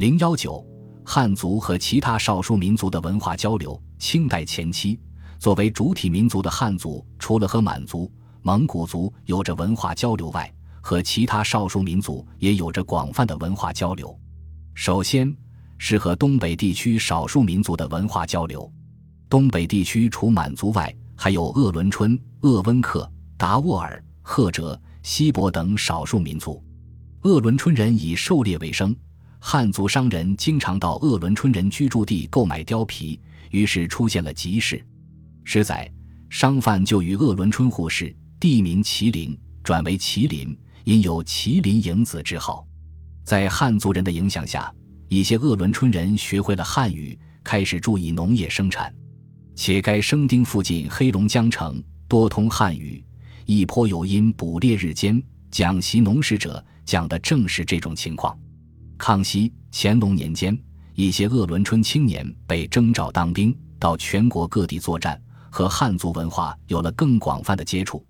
零幺九，汉族和其他少数民族的文化交流。清代前期，作为主体民族的汉族，除了和满族、蒙古族有着文化交流外，和其他少数民族也有着广泛的文化交流。首先是和东北地区少数民族的文化交流。东北地区除满族外，还有鄂伦春、鄂温克、达斡尔、赫哲、锡伯等少数民族。鄂伦春人以狩猎为生。汉族商人经常到鄂伦春人居住地购买貂皮，于是出现了集市。十载，商贩就与鄂伦春互市，地名麒麟，转为麒麟，因有麒麟迎子之号。在汉族人的影响下，一些鄂伦春人学会了汉语，开始注意农业生产。且该生丁附近黑龙江城多通汉语，亦颇有因捕猎日间讲习农事者，讲的正是这种情况。康熙、乾隆年间，一些鄂伦春青年被征召当兵，到全国各地作战，和汉族文化有了更广泛的接触，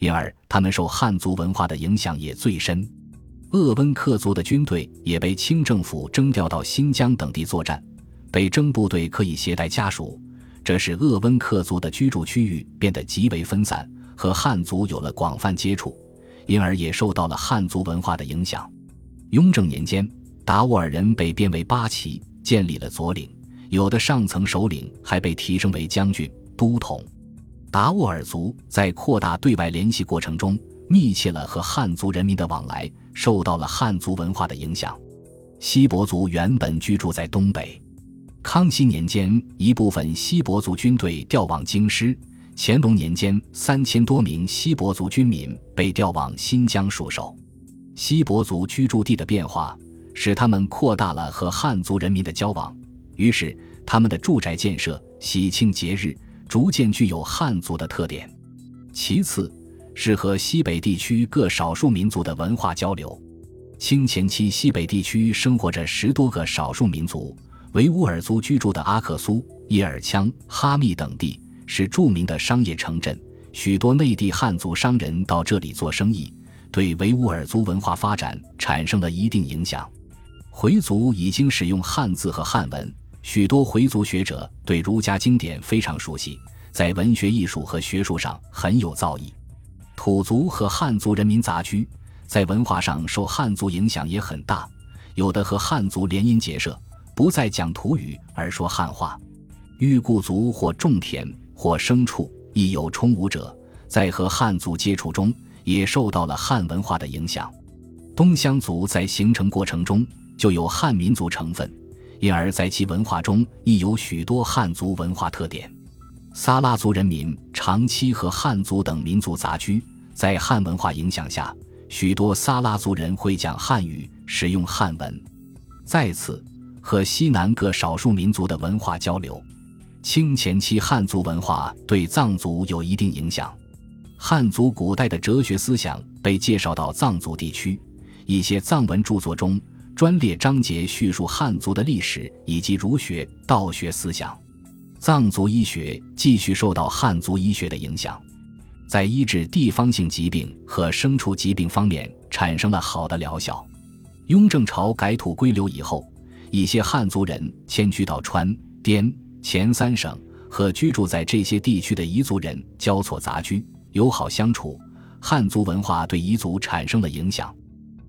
因而他们受汉族文化的影响也最深。鄂温克族的军队也被清政府征调到新疆等地作战，被征部队可以携带家属，这使鄂温克族的居住区域变得极为分散，和汉族有了广泛接触，因而也受到了汉族文化的影响。雍正年间。达斡尔人被编为八旗，建立了左领，有的上层首领还被提升为将军、都统。达斡尔族在扩大对外联系过程中，密切了和汉族人民的往来，受到了汉族文化的影响。锡伯族原本居住在东北，康熙年间一部分锡伯族军队调往京师，乾隆年间三千多名锡伯族军民被调往新疆戍守。锡伯族居住地的变化。使他们扩大了和汉族人民的交往，于是他们的住宅建设、喜庆节日逐渐具有汉族的特点。其次，是和西北地区各少数民族的文化交流。清前期，西北地区生活着十多个少数民族，维吾尔族居住的阿克苏、叶尔羌、哈密等地是著名的商业城镇，许多内地汉族商人到这里做生意，对维吾尔族文化发展产生了一定影响。回族已经使用汉字和汉文，许多回族学者对儒家经典非常熟悉，在文学艺术和学术上很有造诣。土族和汉族人民杂居，在文化上受汉族影响也很大，有的和汉族联姻结社，不再讲土语而说汉话。裕固族或种田或牲畜，亦有充武者，在和汉族接触中也受到了汉文化的影响。东乡族在形成过程中。就有汉民族成分，因而在其文化中亦有许多汉族文化特点。撒拉族人民长期和汉族等民族杂居，在汉文化影响下，许多撒拉族人会讲汉语，使用汉文。再次，和西南各少数民族的文化交流。清前期汉族文化对藏族有一定影响，汉族古代的哲学思想被介绍到藏族地区，一些藏文著作中。专列章节叙述汉族的历史以及儒学、道学思想。藏族医学继续受到汉族医学的影响，在医治地方性疾病和牲畜疾病方面产生了好的疗效。雍正朝改土归流以后，一些汉族人迁居到川滇黔三省，和居住在这些地区的彝族人交错杂居，友好相处。汉族文化对彝族产生了影响。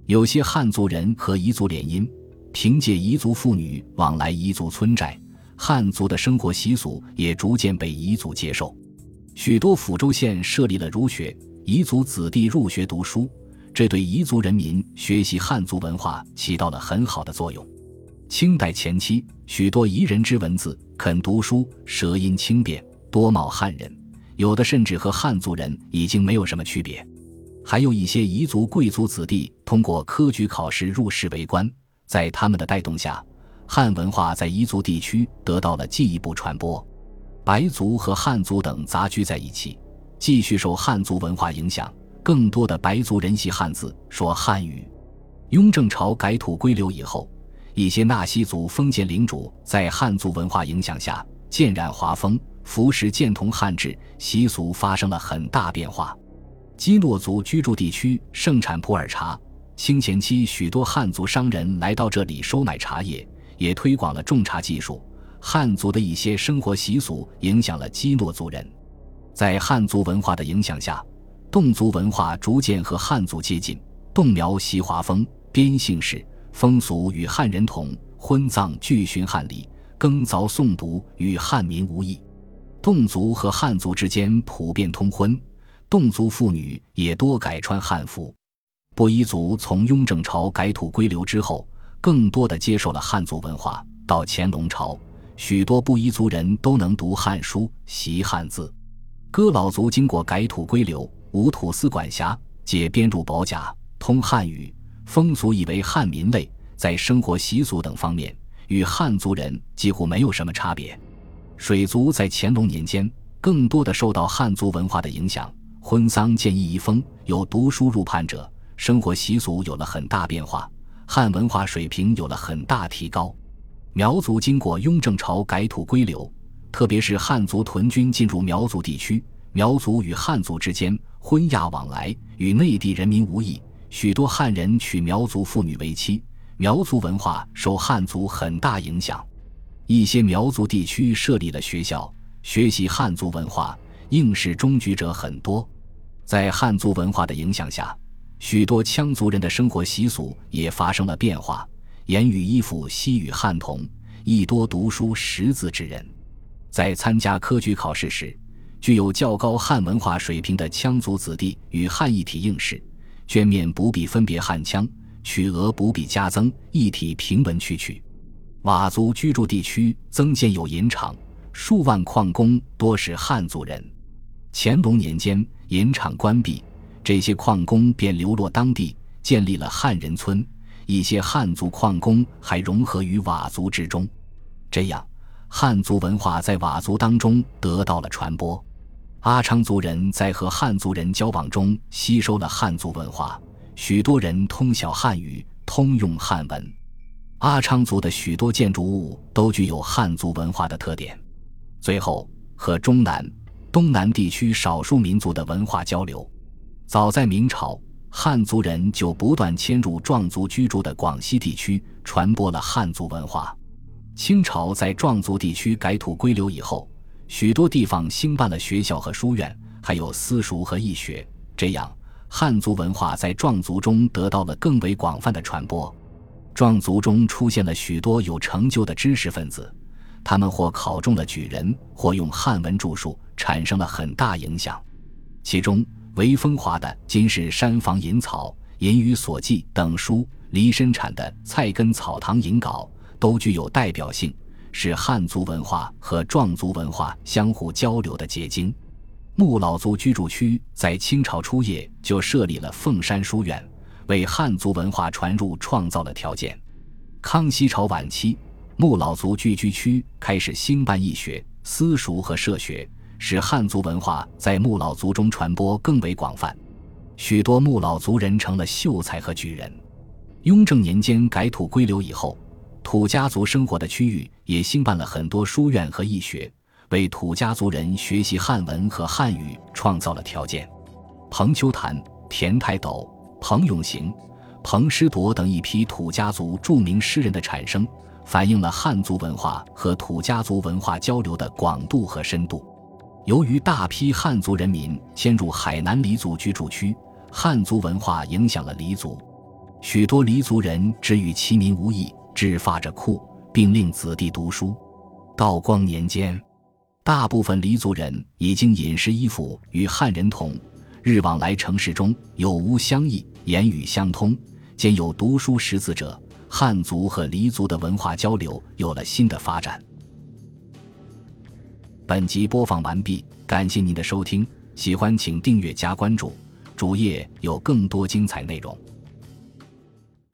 有些汉族人和彝族联姻，凭借彝族妇女往来彝族村寨，汉族的生活习俗也逐渐被彝族接受。许多抚州县设立了儒学，彝族子弟入学读书，这对彝族人民学习汉族文化起到了很好的作用。清代前期，许多彝人之文字、肯读书，舌音轻便，多貌汉人，有的甚至和汉族人已经没有什么区别。还有一些彝族贵族子弟通过科举考试入仕为官，在他们的带动下，汉文化在彝族地区得到了进一步传播。白族和汉族等杂居在一起，继续受汉族文化影响。更多的白族人习汉字，说汉语。雍正朝改土归流以后，一些纳西族封建领主在汉族文化影响下，渐染华风，服饰渐同汉制，习俗发生了很大变化。基诺族居住地区盛产普洱茶，清前期许多汉族商人来到这里收买茶叶，也推广了种茶技术。汉族的一些生活习俗影响了基诺族人，在汉族文化的影响下，侗族文化逐渐和汉族接近。侗苗习华风、边姓氏风俗与汉人同，婚葬俱循汉礼，耕凿诵读与汉民无异。侗族和汉族之间普遍通婚，侗族妇女也多改穿汉服。布依族从雍正朝改土归流之后，更多的接受了汉族文化。到乾隆朝，许多布依族人都能读汉书、习汉字。哥老族经过改土归流，无土司管辖，皆编入保甲，通汉语，风俗以为汉民类，在生活习俗等方面与汉族人几乎没有什么差别。水族在乾隆年间更多的受到汉族文化的影响，婚丧见异一风，有读书入判者。生活习俗有了很大变化，汉文化水平有了很大提高。苗族经过雍正朝改土归流，特别是汉族屯军进入苗族地区，苗族与汉族之间婚嫁往来与内地人民无异，许多汉人娶苗族妇女为妻。苗族文化受汉族很大影响，一些苗族地区设立了学校，学习汉族文化，应试中举者很多。在汉族文化的影响下。许多羌族人的生活习俗也发生了变化，言语衣服西与汉同，亦多读书识字之人。在参加科举考试时，具有较高汉文化水平的羌族子弟与汉一体应试，卷面不必分别汉羌，曲额不必加增，一体平文曲曲。佤族居住地区增建有银厂，数万矿工多是汉族人。乾隆年间，银厂关闭。这些矿工便流落当地，建立了汉人村。一些汉族矿工还融合于佤族之中，这样汉族文化在佤族当中得到了传播。阿昌族人在和汉族人交往中吸收了汉族文化，许多人通晓汉语，通用汉文。阿昌族的许多建筑物都具有汉族文化的特点。最后，和中南、东南地区少数民族的文化交流。早在明朝，汉族人就不断迁入壮族居住的广西地区，传播了汉族文化。清朝在壮族地区改土归流以后，许多地方兴办了学校和书院，还有私塾和义学，这样汉族文化在壮族中得到了更为广泛的传播。壮族中出现了许多有成就的知识分子，他们或考中了举人，或用汉文著述，产生了很大影响。其中，韦风华的《今世山房引草》《隐语所记》等书，黎深产的《菜根草堂引稿》都具有代表性，是汉族文化和壮族文化相互交流的结晶。穆老族居住区在清朝初叶就设立了凤山书院，为汉族文化传入创造了条件。康熙朝晚期，穆老族聚居区开始兴办义学、私塾和社学。使汉族文化在穆老族中传播更为广泛，许多穆老族人成了秀才和举人。雍正年间改土归流以后，土家族生活的区域也兴办了很多书院和义学，为土家族人学习汉文和汉语创造了条件。彭秋潭、田太斗、彭永行、彭师铎等一批土家族著名诗人的产生，反映了汉族文化和土家族文化交流的广度和深度。由于大批汉族人民迁入海南黎族居住区，汉族文化影响了黎族，许多黎族人只与其民无异，只发着库，并令子弟读书。道光年间，大部分黎族人已经饮食衣服与汉人同，日往来城市中有无相异，言语相通，兼有读书识字者，汉族和黎族的文化交流有了新的发展。本集播放完毕，感谢您的收听，喜欢请订阅加关注，主页有更多精彩内容。